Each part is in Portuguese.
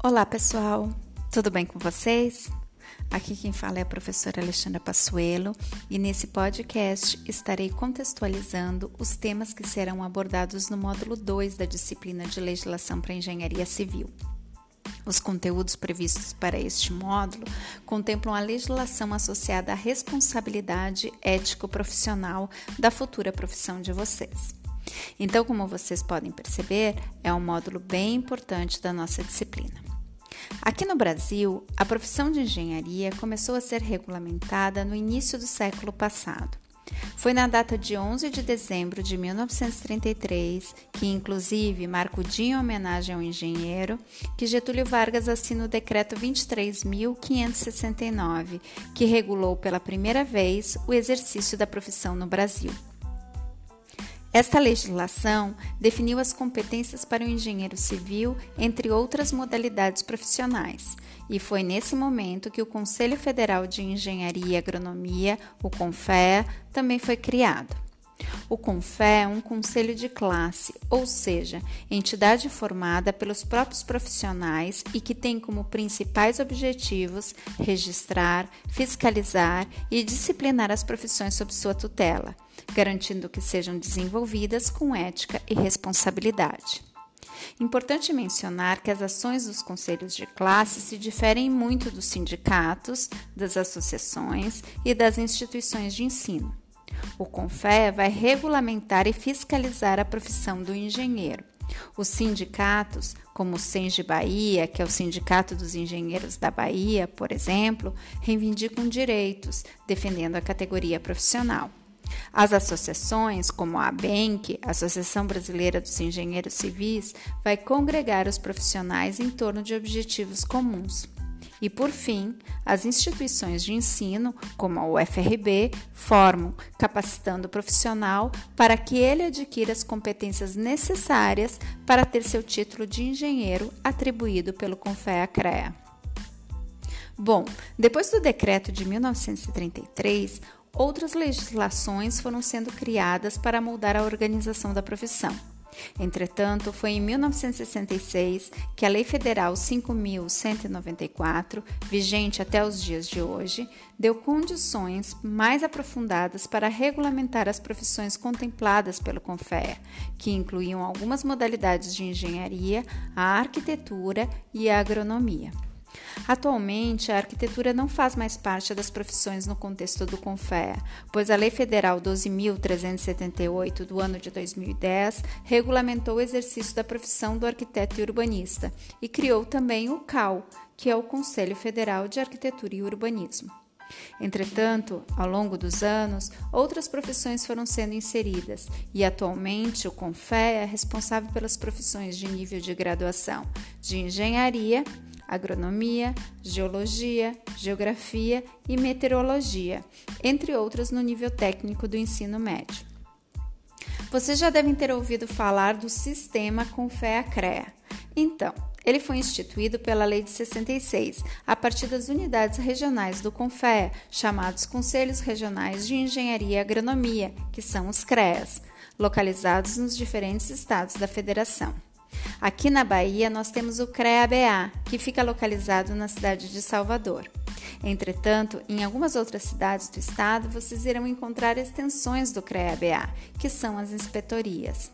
Olá, pessoal. Tudo bem com vocês? Aqui quem fala é a professora Alexandra Passuelo e nesse podcast estarei contextualizando os temas que serão abordados no módulo 2 da disciplina de Legislação para Engenharia Civil. Os conteúdos previstos para este módulo contemplam a legislação associada à responsabilidade ético-profissional da futura profissão de vocês. Então, como vocês podem perceber, é um módulo bem importante da nossa disciplina. Aqui no Brasil, a profissão de engenharia começou a ser regulamentada no início do século passado. Foi na data de 11 de dezembro de 1933, que inclusive marca o dia em homenagem ao engenheiro, que Getúlio Vargas assina o decreto 23.569, que regulou pela primeira vez o exercício da profissão no Brasil. Esta legislação definiu as competências para o engenheiro civil, entre outras modalidades profissionais, e foi nesse momento que o Conselho Federal de Engenharia e Agronomia, o CONFEA, também foi criado. O CONFÉ é um conselho de classe, ou seja, entidade formada pelos próprios profissionais e que tem como principais objetivos registrar, fiscalizar e disciplinar as profissões sob sua tutela, garantindo que sejam desenvolvidas com ética e responsabilidade. Importante mencionar que as ações dos conselhos de classe se diferem muito dos sindicatos, das associações e das instituições de ensino. O CONFEA vai regulamentar e fiscalizar a profissão do engenheiro. Os sindicatos, como o SENGE Bahia, que é o Sindicato dos Engenheiros da Bahia, por exemplo, reivindicam direitos, defendendo a categoria profissional. As associações, como a ABENC, Associação Brasileira dos Engenheiros Civis, vai congregar os profissionais em torno de objetivos comuns. E, por fim, as instituições de ensino, como a UFRB, formam, capacitando o profissional para que ele adquira as competências necessárias para ter seu título de engenheiro atribuído pelo CONFEA-CREA. Bom, depois do decreto de 1933, outras legislações foram sendo criadas para moldar a organização da profissão. Entretanto, foi em 1966 que a Lei Federal 5.194, vigente até os dias de hoje, deu condições mais aprofundadas para regulamentar as profissões contempladas pelo CONFEA, que incluíam algumas modalidades de engenharia, a arquitetura e a agronomia. Atualmente, a arquitetura não faz mais parte das profissões no contexto do CONFEA, pois a Lei Federal 12.378 do ano de 2010 regulamentou o exercício da profissão do arquiteto e urbanista e criou também o CAL, que é o Conselho Federal de Arquitetura e Urbanismo. Entretanto, ao longo dos anos, outras profissões foram sendo inseridas e atualmente o CONFEA é responsável pelas profissões de nível de graduação de engenharia, agronomia, geologia, geografia e meteorologia, entre outras no nível técnico do ensino médio. Vocês já devem ter ouvido falar do sistema Confea-CREA. Então, ele foi instituído pela Lei de 66, a partir das unidades regionais do CONFEA, chamados Conselhos Regionais de Engenharia e Agronomia, que são os CREAs, localizados nos diferentes estados da federação. Aqui na Bahia, nós temos o CREA-BA, que fica localizado na cidade de Salvador. Entretanto, em algumas outras cidades do estado, vocês irão encontrar extensões do CREA-BA, que são as inspetorias.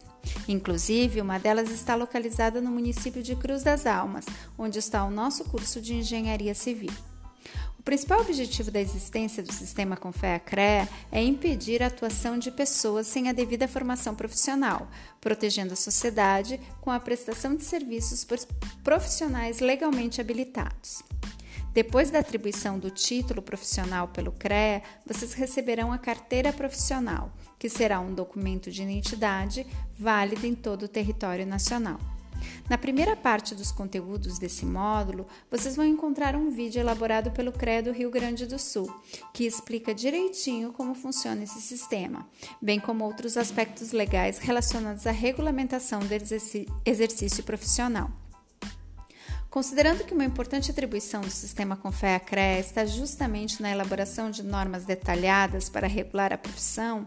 Inclusive, uma delas está localizada no município de Cruz das Almas, onde está o nosso curso de Engenharia Civil. O principal objetivo da existência do sistema Confea-CREA é impedir a atuação de pessoas sem a devida formação profissional, protegendo a sociedade com a prestação de serviços por profissionais legalmente habilitados. Depois da atribuição do título profissional pelo CREA, vocês receberão a carteira profissional, que será um documento de identidade válido em todo o território nacional. Na primeira parte dos conteúdos desse módulo, vocês vão encontrar um vídeo elaborado pelo CREDO Rio Grande do Sul, que explica direitinho como funciona esse sistema, bem como outros aspectos legais relacionados à regulamentação do exercício profissional. Considerando que uma importante atribuição do sistema Confea-CREA está justamente na elaboração de normas detalhadas para regular a profissão,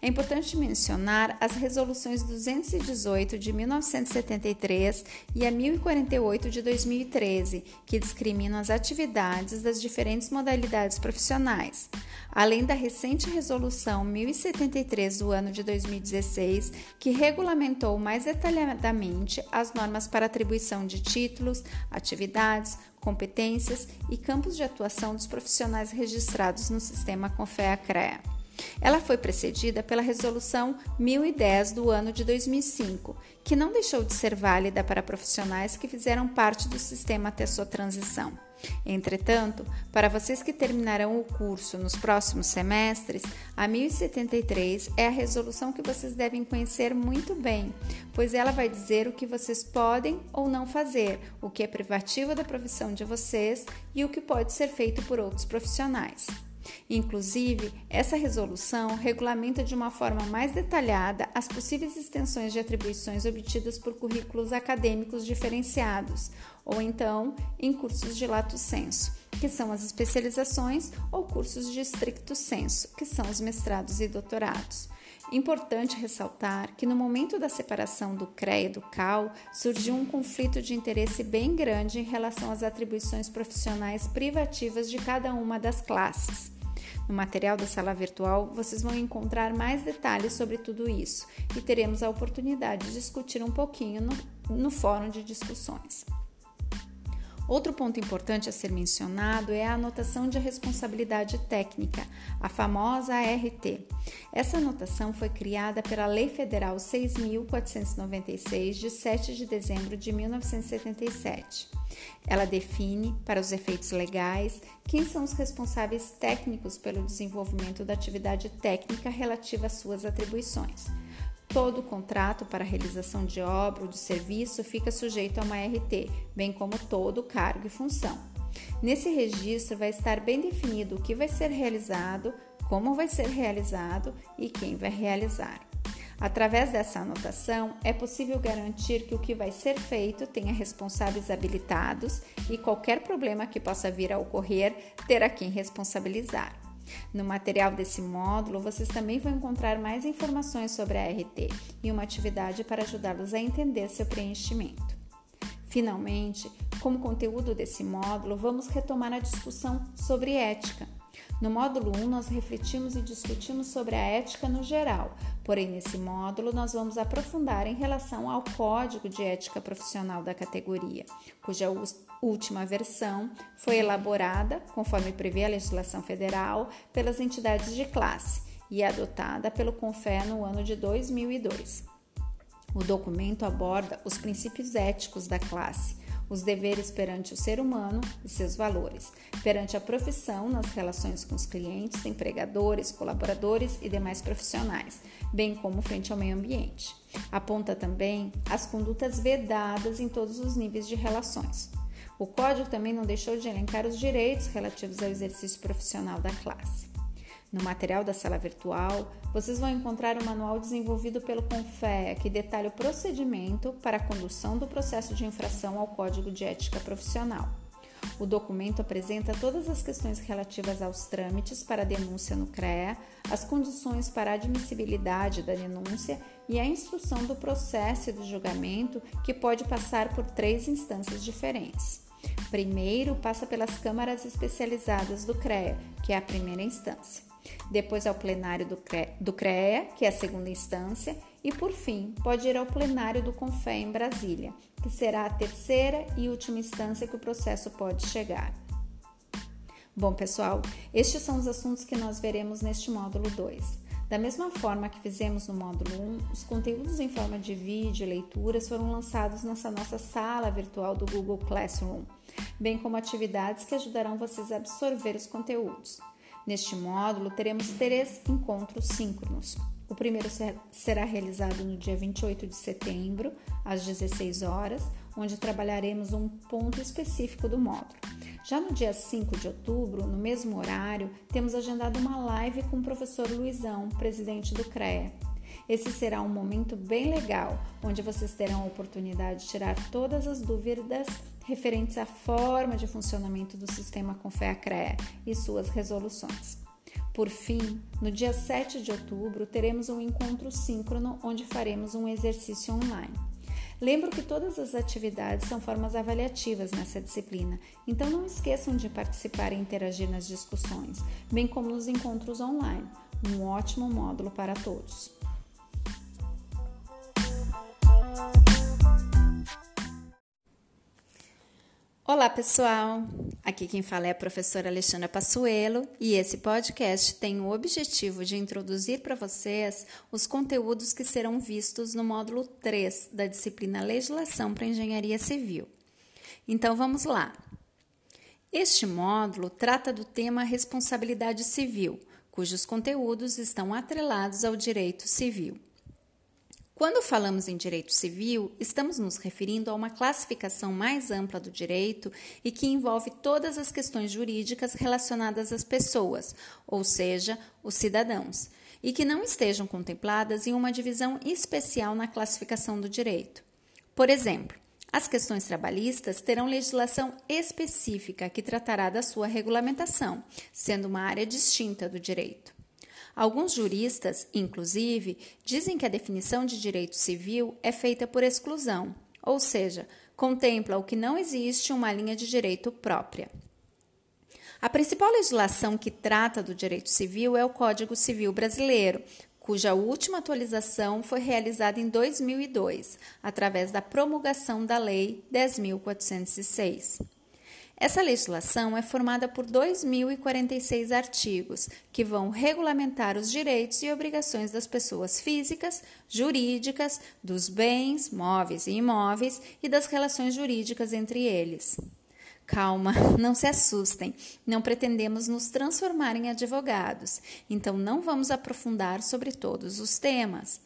é importante mencionar as resoluções 218 de 1973 e a 1048 de 2013, que discriminam as atividades das diferentes modalidades profissionais, além da recente resolução 1073 do ano de 2016, que regulamentou mais detalhadamente as normas para atribuição de títulos, atividades, competências e campos de atuação dos profissionais registrados no sistema Confea-CREA. Ela foi precedida pela Resolução 1010 do ano de 2005, que não deixou de ser válida para profissionais que fizeram parte do sistema até sua transição. Entretanto, para vocês que terminarão o curso nos próximos semestres, a 1073 é a resolução que vocês devem conhecer muito bem, pois ela vai dizer o que vocês podem ou não fazer, o que é privativo da profissão de vocês e o que pode ser feito por outros profissionais. Inclusive, essa resolução regulamenta de uma forma mais detalhada as possíveis extensões de atribuições obtidas por currículos acadêmicos diferenciados, ou então em cursos de lato senso, que são as especializações, ou cursos de estricto senso, que são os mestrados e doutorados. Importante ressaltar que no momento da separação do CREA e do CAL surgiu um conflito de interesse bem grande em relação às atribuições profissionais privativas de cada uma das classes. No material da sala virtual, vocês vão encontrar mais detalhes sobre tudo isso e teremos a oportunidade de discutir um pouquinho no, no fórum de discussões. Outro ponto importante a ser mencionado é a anotação de responsabilidade técnica, a famosa ART. Essa anotação foi criada pela Lei Federal 6.496, de 7 de dezembro de 1977. Ela define, para os efeitos legais, quem são os responsáveis técnicos pelo desenvolvimento da atividade técnica relativa às suas atribuições. Todo contrato para realização de obra ou de serviço fica sujeito a uma RT, bem como todo cargo e função. Nesse registro vai estar bem definido o que vai ser realizado, como vai ser realizado e quem vai realizar. Através dessa anotação, é possível garantir que o que vai ser feito tenha responsáveis habilitados e qualquer problema que possa vir a ocorrer terá quem responsabilizar. No material desse módulo, vocês também vão encontrar mais informações sobre a RT e uma atividade para ajudá-los a entender seu preenchimento. Finalmente, como conteúdo desse módulo, vamos retomar a discussão sobre ética. No módulo 1, nós refletimos e discutimos sobre a ética no geral, porém, nesse módulo, nós vamos aprofundar em relação ao Código de Ética Profissional da categoria, cuja última versão foi elaborada, conforme prevê a legislação federal, pelas entidades de classe e adotada pelo CONFE no ano de 2002. O documento aborda os princípios éticos da classe os deveres perante o ser humano e seus valores, perante a profissão nas relações com os clientes, empregadores, colaboradores e demais profissionais, bem como frente ao meio ambiente. Aponta também as condutas vedadas em todos os níveis de relações. O código também não deixou de elencar os direitos relativos ao exercício profissional da classe. No material da sala virtual, vocês vão encontrar o um manual desenvolvido pelo CONFEA que detalha o procedimento para a condução do processo de infração ao Código de Ética Profissional. O documento apresenta todas as questões relativas aos trâmites para a denúncia no CREA, as condições para a admissibilidade da denúncia e a instrução do processo e do julgamento, que pode passar por três instâncias diferentes. Primeiro, passa pelas câmaras especializadas do CREA, que é a primeira instância depois ao plenário do, CRE, do CREA, que é a segunda instância, e por fim pode ir ao plenário do CONFÉ em Brasília, que será a terceira e última instância que o processo pode chegar. Bom, pessoal, estes são os assuntos que nós veremos neste módulo 2. Da mesma forma que fizemos no módulo 1, os conteúdos em forma de vídeo e leituras foram lançados nessa nossa sala virtual do Google Classroom, bem como atividades que ajudarão vocês a absorver os conteúdos. Neste módulo, teremos três encontros síncronos. O primeiro será realizado no dia 28 de setembro, às 16 horas, onde trabalharemos um ponto específico do módulo. Já no dia 5 de outubro, no mesmo horário, temos agendado uma live com o professor Luizão, presidente do CREA. Esse será um momento bem legal, onde vocês terão a oportunidade de tirar todas as dúvidas referentes à forma de funcionamento do sistema Confea-CREA e suas resoluções. Por fim, no dia 7 de outubro, teremos um encontro síncrono onde faremos um exercício online. Lembro que todas as atividades são formas avaliativas nessa disciplina, então não esqueçam de participar e interagir nas discussões, bem como nos encontros online, um ótimo módulo para todos. Olá, pessoal! Aqui quem fala é a professora Alexandra Passuelo e esse podcast tem o objetivo de introduzir para vocês os conteúdos que serão vistos no módulo 3 da disciplina Legislação para Engenharia Civil. Então vamos lá! Este módulo trata do tema Responsabilidade Civil, cujos conteúdos estão atrelados ao direito civil. Quando falamos em direito civil, estamos nos referindo a uma classificação mais ampla do direito e que envolve todas as questões jurídicas relacionadas às pessoas, ou seja, os cidadãos, e que não estejam contempladas em uma divisão especial na classificação do direito. Por exemplo, as questões trabalhistas terão legislação específica que tratará da sua regulamentação, sendo uma área distinta do direito. Alguns juristas, inclusive, dizem que a definição de direito civil é feita por exclusão, ou seja, contempla o que não existe uma linha de direito própria. A principal legislação que trata do direito civil é o Código Civil Brasileiro, cuja última atualização foi realizada em 2002, através da promulgação da Lei 10.406. Essa legislação é formada por 2.046 artigos que vão regulamentar os direitos e obrigações das pessoas físicas, jurídicas, dos bens, móveis e imóveis e das relações jurídicas entre eles. Calma, não se assustem, não pretendemos nos transformar em advogados, então não vamos aprofundar sobre todos os temas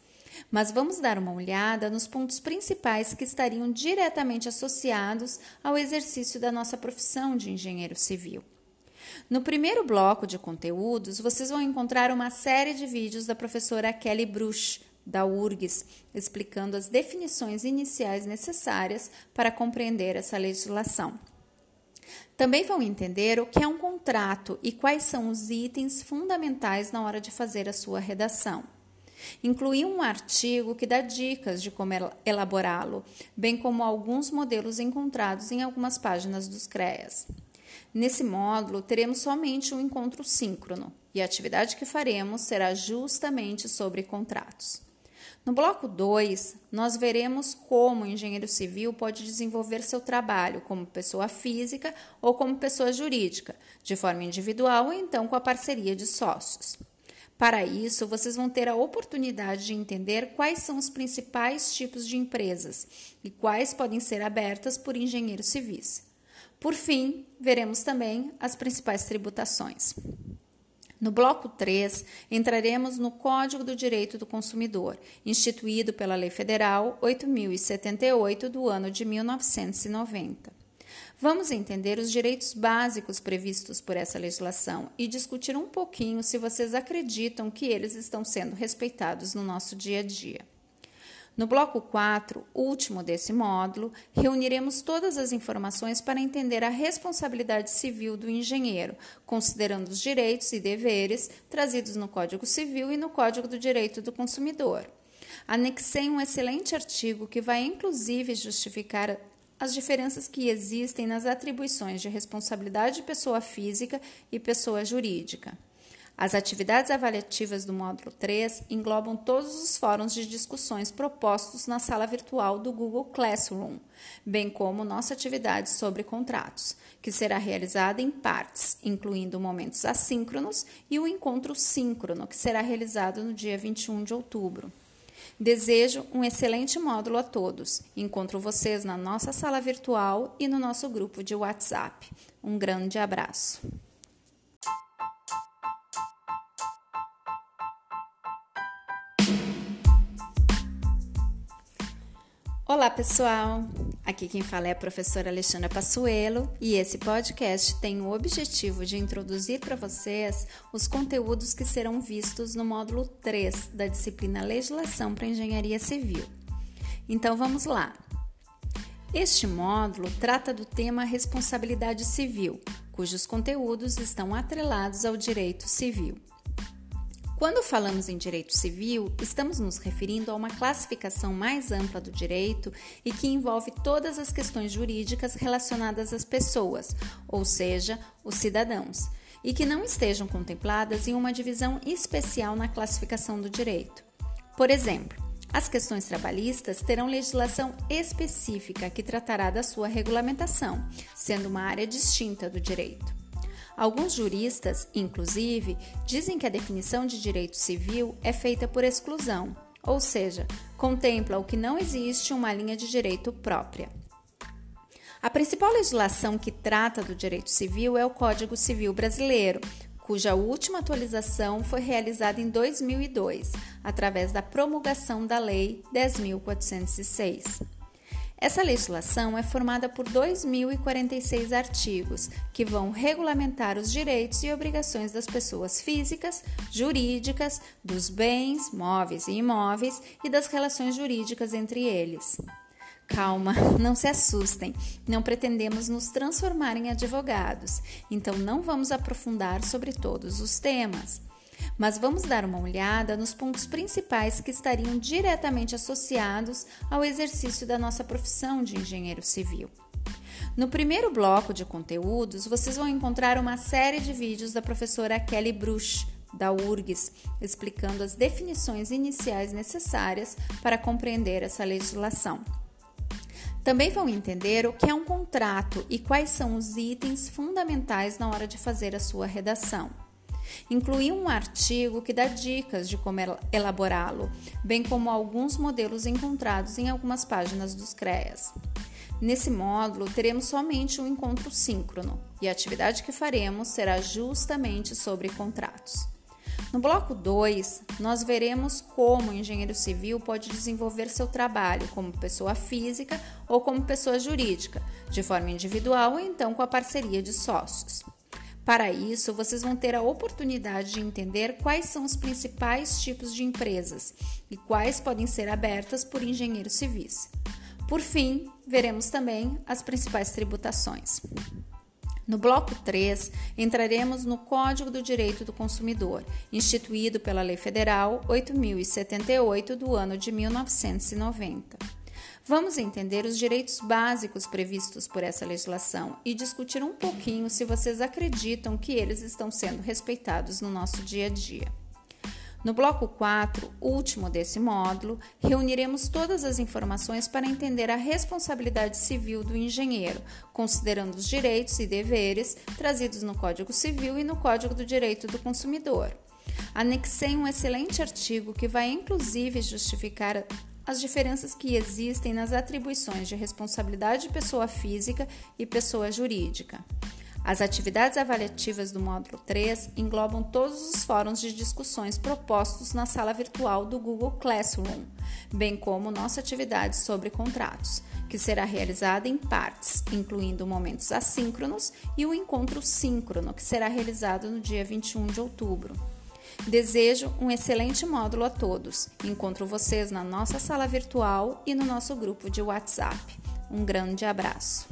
mas vamos dar uma olhada nos pontos principais que estariam diretamente associados ao exercício da nossa profissão de engenheiro civil. No primeiro bloco de conteúdos, vocês vão encontrar uma série de vídeos da professora Kelly Bruch, da URGS, explicando as definições iniciais necessárias para compreender essa legislação. Também vão entender o que é um contrato e quais são os itens fundamentais na hora de fazer a sua redação. Incluí um artigo que dá dicas de como elaborá-lo, bem como alguns modelos encontrados em algumas páginas dos CREAS. Nesse módulo, teremos somente um encontro síncrono e a atividade que faremos será justamente sobre contratos. No bloco 2, nós veremos como o engenheiro civil pode desenvolver seu trabalho como pessoa física ou como pessoa jurídica, de forma individual ou então com a parceria de sócios. Para isso, vocês vão ter a oportunidade de entender quais são os principais tipos de empresas e quais podem ser abertas por engenheiros civis. Por fim, veremos também as principais tributações. No bloco 3, entraremos no Código do Direito do Consumidor, instituído pela Lei Federal 8078 do ano de 1990. Vamos entender os direitos básicos previstos por essa legislação e discutir um pouquinho se vocês acreditam que eles estão sendo respeitados no nosso dia a dia. No bloco 4, último desse módulo, reuniremos todas as informações para entender a responsabilidade civil do engenheiro, considerando os direitos e deveres trazidos no Código Civil e no Código do Direito do Consumidor. Anexei um excelente artigo que vai inclusive justificar as diferenças que existem nas atribuições de responsabilidade de pessoa física e pessoa jurídica. As atividades avaliativas do módulo 3 englobam todos os fóruns de discussões propostos na sala virtual do Google Classroom, bem como nossa atividade sobre contratos, que será realizada em partes, incluindo momentos assíncronos e o encontro síncrono, que será realizado no dia 21 de outubro. Desejo um excelente módulo a todos. Encontro vocês na nossa sala virtual e no nosso grupo de WhatsApp. Um grande abraço. Olá, pessoal! Aqui quem fala é a professora Alexandra Passuelo e esse podcast tem o objetivo de introduzir para vocês os conteúdos que serão vistos no módulo 3 da disciplina Legislação para Engenharia Civil. Então vamos lá! Este módulo trata do tema responsabilidade civil, cujos conteúdos estão atrelados ao direito civil. Quando falamos em direito civil, estamos nos referindo a uma classificação mais ampla do direito e que envolve todas as questões jurídicas relacionadas às pessoas, ou seja, os cidadãos, e que não estejam contempladas em uma divisão especial na classificação do direito. Por exemplo, as questões trabalhistas terão legislação específica que tratará da sua regulamentação, sendo uma área distinta do direito. Alguns juristas, inclusive, dizem que a definição de direito civil é feita por exclusão, ou seja, contempla o que não existe uma linha de direito própria. A principal legislação que trata do direito civil é o Código Civil Brasileiro, cuja última atualização foi realizada em 2002, através da promulgação da Lei 10.406. Essa legislação é formada por 2.046 artigos que vão regulamentar os direitos e obrigações das pessoas físicas, jurídicas, dos bens, móveis e imóveis e das relações jurídicas entre eles. Calma, não se assustem. Não pretendemos nos transformar em advogados, então não vamos aprofundar sobre todos os temas. Mas vamos dar uma olhada nos pontos principais que estariam diretamente associados ao exercício da nossa profissão de engenheiro civil. No primeiro bloco de conteúdos, vocês vão encontrar uma série de vídeos da professora Kelly Bruch, da URGS, explicando as definições iniciais necessárias para compreender essa legislação. Também vão entender o que é um contrato e quais são os itens fundamentais na hora de fazer a sua redação. Incluí um artigo que dá dicas de como elaborá-lo, bem como alguns modelos encontrados em algumas páginas dos CREAS. Nesse módulo, teremos somente um encontro síncrono e a atividade que faremos será justamente sobre contratos. No bloco 2, nós veremos como o engenheiro civil pode desenvolver seu trabalho como pessoa física ou como pessoa jurídica, de forma individual ou então com a parceria de sócios. Para isso, vocês vão ter a oportunidade de entender quais são os principais tipos de empresas e quais podem ser abertas por engenheiros civis. Por fim, veremos também as principais tributações. No bloco 3, entraremos no Código do Direito do Consumidor, instituído pela Lei Federal 8078 do ano de 1990. Vamos entender os direitos básicos previstos por essa legislação e discutir um pouquinho se vocês acreditam que eles estão sendo respeitados no nosso dia a dia. No bloco 4, último desse módulo, reuniremos todas as informações para entender a responsabilidade civil do engenheiro, considerando os direitos e deveres trazidos no Código Civil e no Código do Direito do Consumidor. Anexei um excelente artigo que vai inclusive justificar as diferenças que existem nas atribuições de responsabilidade de pessoa física e pessoa jurídica. As atividades avaliativas do módulo 3 englobam todos os fóruns de discussões propostos na sala virtual do Google Classroom, bem como nossa atividade sobre contratos, que será realizada em partes, incluindo momentos assíncronos e o encontro síncrono, que será realizado no dia 21 de outubro. Desejo um excelente módulo a todos. Encontro vocês na nossa sala virtual e no nosso grupo de WhatsApp. Um grande abraço.